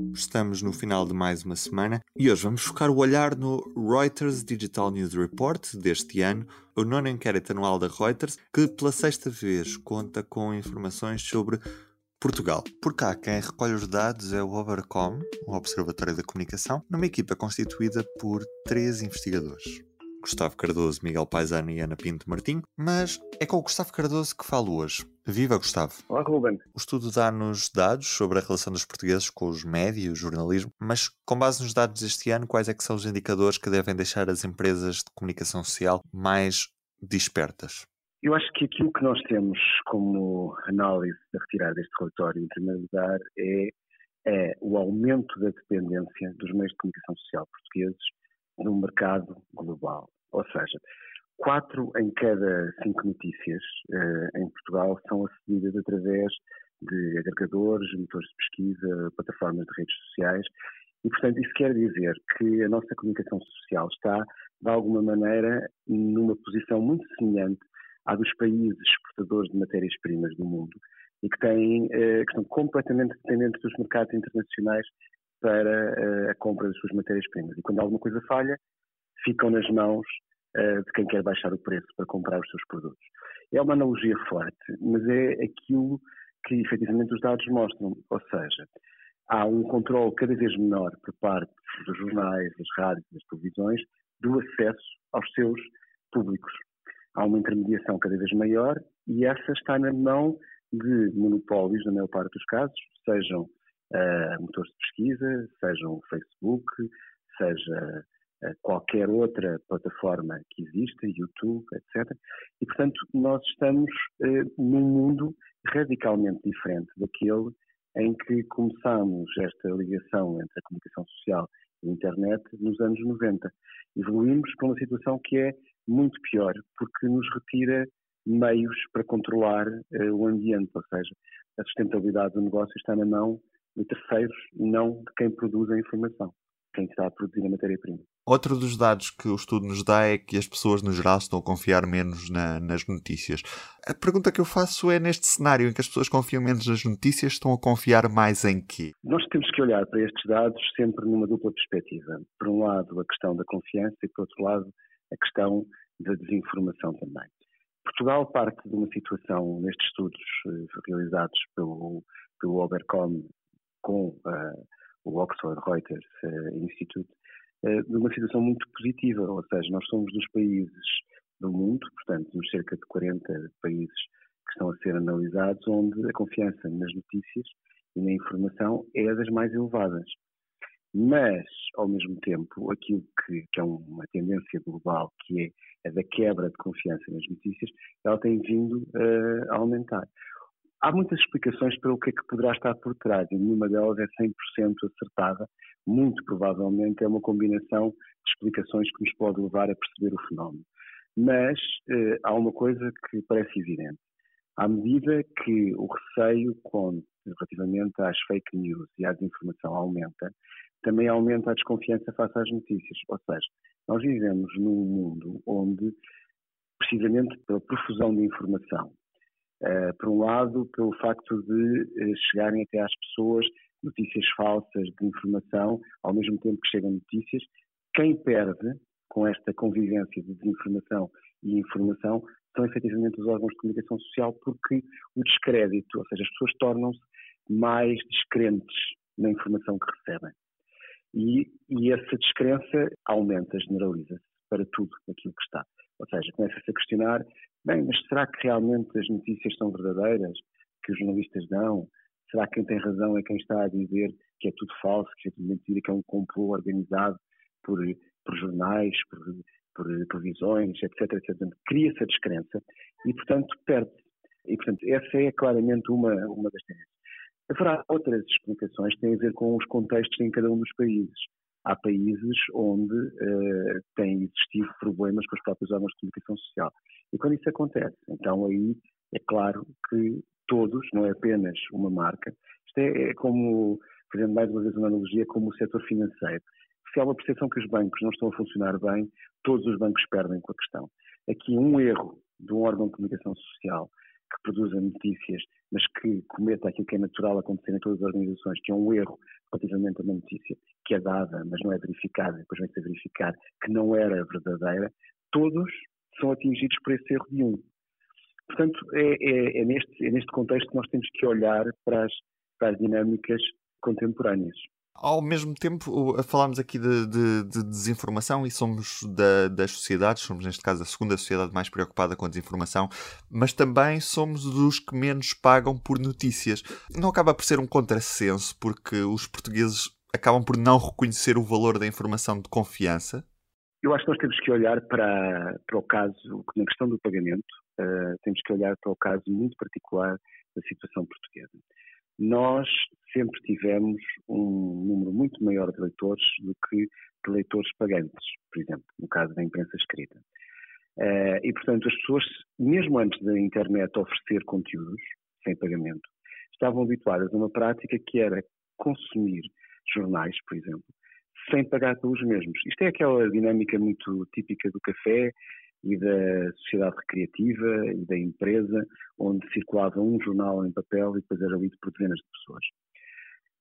Estamos no final de mais uma semana e hoje vamos focar o olhar no Reuters Digital News Report deste ano, o nono inquérito anual da Reuters, que pela sexta vez conta com informações sobre Portugal. Por cá, quem recolhe os dados é o Obercom, o Observatório da Comunicação, numa equipa constituída por três investigadores. Gustavo Cardoso, Miguel Paisano e Ana Pinto Martim, mas é com o Gustavo Cardoso que falo hoje. Viva Gustavo! Olá Ruben! O estudo dá-nos dados sobre a relação dos portugueses com os médios e o jornalismo, mas com base nos dados deste ano, quais é que são os indicadores que devem deixar as empresas de comunicação social mais despertas? Eu acho que aquilo que nós temos como análise a retirar deste relatório, em primeiro lugar, é, é o aumento da dependência dos meios de comunicação social portugueses no mercado global. Ou seja, quatro em cada cinco notícias uh, em Portugal são acedidas através de agregadores, motores de pesquisa, plataformas de redes sociais. E, portanto, isso quer dizer que a nossa comunicação social está, de alguma maneira, numa posição muito semelhante à dos países exportadores de matérias-primas do mundo e que, têm, uh, que estão completamente dependentes dos mercados internacionais para uh, a compra das suas matérias-primas. E quando alguma coisa falha, ficam nas mãos de quem quer baixar o preço para comprar os seus produtos. É uma analogia forte, mas é aquilo que efetivamente os dados mostram. Ou seja, há um controle cada vez menor por parte dos jornais, das rádios, das televisões, do acesso aos seus públicos. Há uma intermediação cada vez maior e essa está na mão de monopólios, na maior parte dos casos, sejam uh, motores de pesquisa, seja o Facebook, seja qualquer outra plataforma que exista, YouTube, etc. E, portanto, nós estamos uh, num mundo radicalmente diferente daquele em que começámos esta ligação entre a comunicação social e a internet nos anos 90. Evoluímos para uma situação que é muito pior, porque nos retira meios para controlar uh, o ambiente, ou seja, a sustentabilidade do negócio está na mão de terceiros não de quem produz a informação, quem está a produzir a matéria-prima. Outro dos dados que o estudo nos dá é que as pessoas no geral estão a confiar menos na, nas notícias. A pergunta que eu faço é neste cenário em que as pessoas confiam menos nas notícias, estão a confiar mais em quê? Nós temos que olhar para estes dados sempre numa dupla perspectiva. Por um lado, a questão da confiança e, por outro lado, a questão da desinformação também. Portugal parte de uma situação, nestes estudos eh, realizados pelo, pelo Obercom com uh, o Oxford Reuters uh, Institute, de uma situação muito positiva, ou seja, nós somos dos países do mundo, portanto, nos cerca de 40 países que estão a ser analisados, onde a confiança nas notícias e na informação é das mais elevadas. Mas, ao mesmo tempo, aquilo que, que, é uma tendência global, que é a da quebra de confiança nas notícias, ela tem vindo uh, a aumentar. Há muitas explicações para o que é que poderá estar por trás e nenhuma delas é 100% acertada. Muito provavelmente é uma combinação de explicações que nos pode levar a perceber o fenómeno. Mas eh, há uma coisa que parece evidente. À medida que o receio com, relativamente às fake news e à desinformação aumenta, também aumenta a desconfiança face às notícias. Ou seja, nós vivemos num mundo onde, precisamente pela profusão de informação, Uh, por um lado, pelo facto de uh, chegarem até às pessoas notícias falsas de informação, ao mesmo tempo que chegam notícias. Quem perde com esta convivência de desinformação e informação são efetivamente os órgãos de comunicação social, porque o descrédito, ou seja, as pessoas tornam-se mais descrentes na informação que recebem. E, e essa descrença aumenta, generaliza-se para tudo aquilo que está. Ou seja, começa-se a questionar Bem, mas será que realmente as notícias são verdadeiras que os jornalistas dão? Será que quem tem razão é quem está a dizer que é tudo falso, que é tudo mentira, que é um complô organizado por, por jornais, por, por televisões, etc, etc. Cria-se a descrença e, portanto, perde. E, portanto, essa é claramente uma, uma das tendências. Haverá outras explicações que têm a ver com os contextos em cada um dos países. Há países onde uh, têm existido problemas com os próprios órgãos de comunicação social. E quando isso acontece, então aí é claro que todos, não é apenas uma marca, isto é, é como, fazendo mais uma vez uma analogia, como o setor financeiro. Se há uma percepção que os bancos não estão a funcionar bem, todos os bancos perdem com a questão. Aqui um erro de um órgão de comunicação social que produza notícias, mas que cometa aquilo que é natural acontecer em todas as organizações, que é um erro relativamente a uma notícia que é dada, mas não é verificada, depois vem-se a verificar que não era verdadeira, todos são atingidos por esse erro de um. Portanto, é, é, é, neste, é neste contexto que nós temos que olhar para as, para as dinâmicas contemporâneas. Ao mesmo tempo, falámos aqui de, de, de desinformação e somos da, das sociedades, somos neste caso a segunda sociedade mais preocupada com a desinformação, mas também somos dos que menos pagam por notícias. Não acaba por ser um contrassenso, porque os portugueses acabam por não reconhecer o valor da informação de confiança? Eu acho que nós temos que olhar para, para o caso, na questão do pagamento, uh, temos que olhar para o caso muito particular da situação portuguesa. Nós sempre tivemos um número muito maior de leitores do que de leitores pagantes, por exemplo, no caso da imprensa escrita. Uh, e, portanto, as pessoas, mesmo antes da internet oferecer conteúdos sem pagamento, estavam habituadas a uma prática que era consumir jornais, por exemplo, sem pagar pelos mesmos. Isto é aquela dinâmica muito típica do café e da sociedade recreativa e da empresa, onde circulava um jornal em papel e depois era lido por dezenas de pessoas.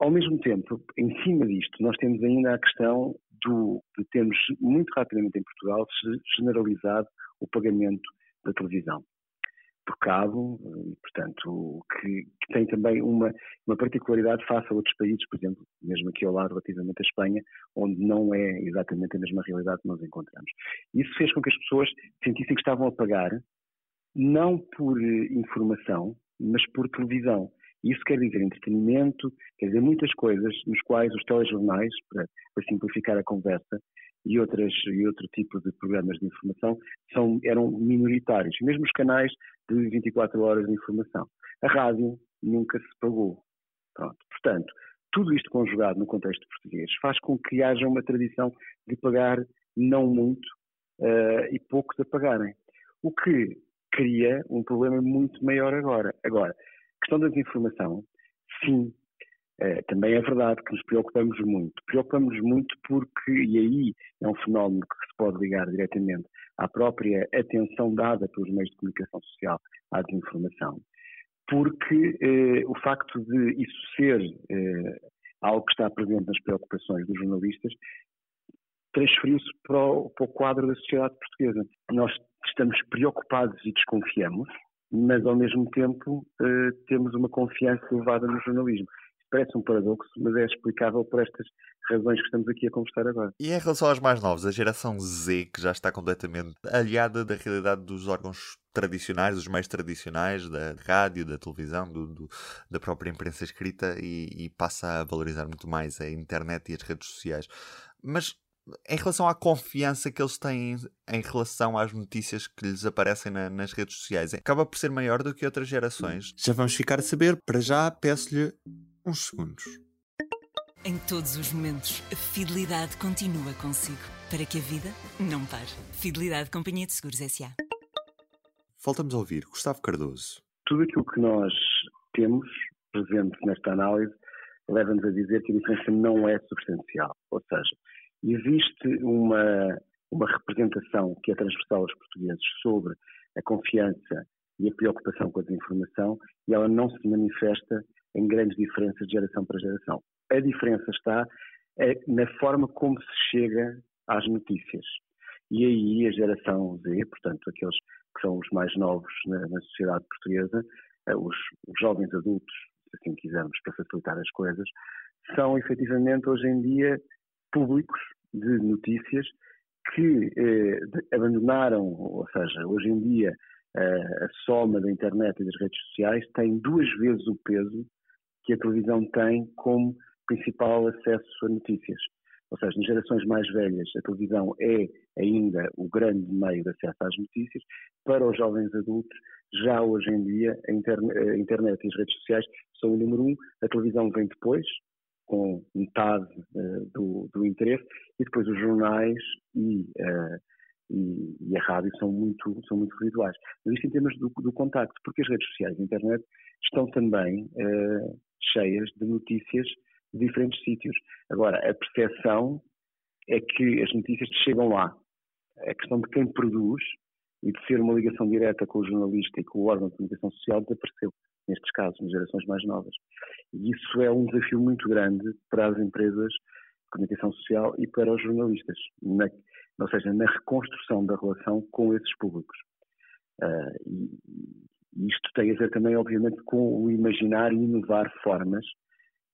Ao mesmo tempo, em cima disto, nós temos ainda a questão do, de termos muito rapidamente em Portugal generalizado o pagamento da televisão por cabo, e, portanto, que, que, tem também uma, uma particularidade face a outros países, por exemplo, mesmo aqui ao lado, relativamente à Espanha, onde não é exatamente a mesma realidade que nós encontramos. Isso fez com que as pessoas sentissem que estavam a pagar, não por eh, informação, mas por televisão. Isso quer dizer entretenimento, quer dizer muitas coisas nos quais os telejornais, para, para simplificar a conversa, e, outras, e outro tipo de programas de informação são, eram minoritários, mesmo os canais de 24 horas de informação. A rádio nunca se pagou. Pronto. Portanto, tudo isto conjugado no contexto português faz com que haja uma tradição de pagar não muito uh, e poucos a pagarem. O que cria um problema muito maior agora. Agora, questão da desinformação, sim, é, também é verdade que nos preocupamos muito. Preocupamos muito porque, e aí é um fenómeno que se pode ligar diretamente à própria atenção dada pelos meios de comunicação social à desinformação, porque eh, o facto de isso ser eh, algo que está presente nas preocupações dos jornalistas transferiu-se para, para o quadro da sociedade portuguesa. Nós estamos preocupados e desconfiamos, mas ao mesmo tempo eh, temos uma confiança elevada no jornalismo parece um paradoxo, mas é explicável por estas razões que estamos aqui a conversar agora. E em relação aos mais novos, a geração Z, que já está completamente aliada da realidade dos órgãos tradicionais, dos meios tradicionais, da rádio, da televisão, do, do, da própria imprensa escrita e, e passa a valorizar muito mais a internet e as redes sociais. Mas em relação à confiança que eles têm em relação às notícias que lhes aparecem na, nas redes sociais, acaba por ser maior do que outras gerações. Já vamos ficar a saber. Para já, peço-lhe uns segundos. Em todos os momentos, a fidelidade continua consigo, para que a vida não pare. Fidelidade Companhia de Seguros S.A. Voltamos a ouvir Gustavo Cardoso. Tudo aquilo que nós temos presente nesta análise leva-nos a dizer que a diferença não é substancial. Ou seja, existe uma, uma representação que é transversal aos portugueses sobre a confiança e a preocupação com a desinformação e ela não se manifesta em grandes diferenças de geração para geração. A diferença está é, na forma como se chega às notícias. E aí a geração Z, portanto, aqueles que são os mais novos na, na sociedade portuguesa, eh, os, os, jovens adultos, se assim quisermos, para facilitar as coisas, são efetivamente hoje em dia públicos de notícias que eh, abandonaram, ou seja, hoje em dia eh, a soma da internet e das redes sociais tem duas vezes o peso que a televisão tem como principal acesso a notícias. Ou seja, nas gerações mais velhas, a televisão é ainda o grande meio de acesso às notícias. Para os jovens adultos, já hoje em dia, a, internet e as redes sociais são o número um, a televisão vem depois, com metade uh, do, do, interesse, e depois os jornais e, uh, e, e, a rádio são muito, são muito residuais. Mas isto em termos do, do contacto, porque as redes sociais e a internet estão também uh, cheias de notícias de diferentes sítios. Agora, a percepção é que as notícias chegam lá. A questão de quem produz e de ser uma ligação direta com o jornalista e com o órgão de comunicação social desapareceu, nestes casos, nas gerações mais novas. E isso é um desafio muito grande para as empresas de comunicação social e para os jornalistas, na, ou seja, na reconstrução da relação com esses públicos. Uh, e, isto tem a ver também, obviamente, com o imaginar e inovar formas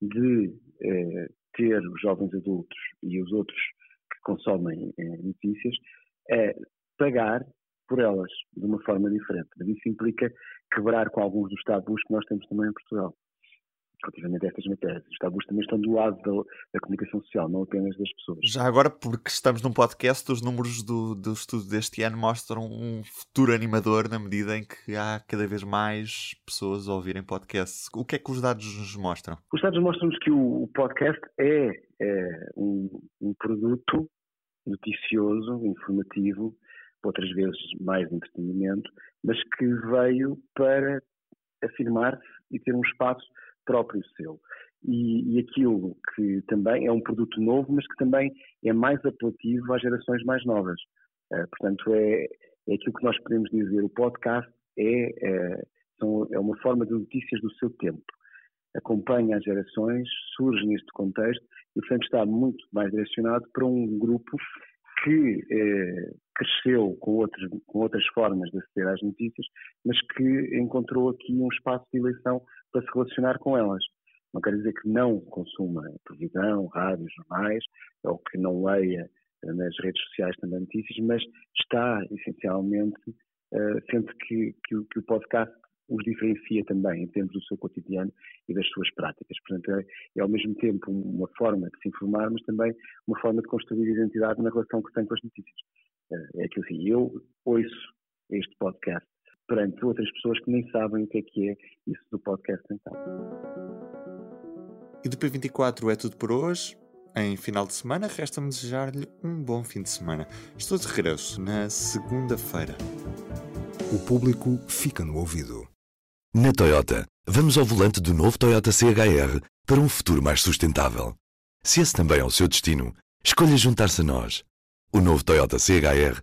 de eh, ter os jovens adultos e os outros que consomem eh, notícias é pagar por elas de uma forma diferente. Isso implica quebrar com alguns dos tabus que nós temos também em Portugal relativamente a estas matérias. Os tabus também estão do lado da, da, comunicação social, não apenas das pessoas. Já agora, porque estamos num podcast, os números do, do estudo deste ano mostram um futuro animador na medida em que há cada vez mais pessoas a ouvirem podcasts. O que é que os dados nos mostram? Os dados mostram-nos que o, o podcast é, é um, um produto noticioso, informativo, outras vezes mais entretenimento, mas que veio para afirmar-se e ter um espaço próprio seu. E, e, aquilo que também é um produto novo, mas que também é mais apelativo às gerações mais novas. Uh, portanto, é, é aquilo que nós podemos dizer. O podcast é, é, são, é uma forma de notícias do seu tempo. Acompanha as gerações, surge neste contexto e, portanto, está muito mais direcionado para um grupo que eh, cresceu com, outros, com outras formas de aceder às notícias, mas que encontrou aqui um espaço de eleição para se relacionar com elas. Não quer dizer que não consuma televisão, rádio, jornais, ou que não leia eh, nas redes sociais também notícias, mas está essencialmente, uh, que, que, que, o podcast os diferencia também em termos do seu cotidiano e das suas práticas. Portanto, é, é, ao mesmo tempo uma forma de se informar, mas também uma forma de construir identidade na relação que tem com as notícias. Que assim, eu ouço este podcast perante outras pessoas que nem sabem o que é que é isso do podcast então. E do P24 é tudo por hoje. Em final de semana, resta-me desejar-lhe um bom fim de semana. Estou de regresso na segunda-feira. O público fica no ouvido. Na Toyota, vamos ao volante do novo Toyota CHR para um futuro mais sustentável. Se esse também é o seu destino, escolha juntar-se a nós. O novo Toyota CHR,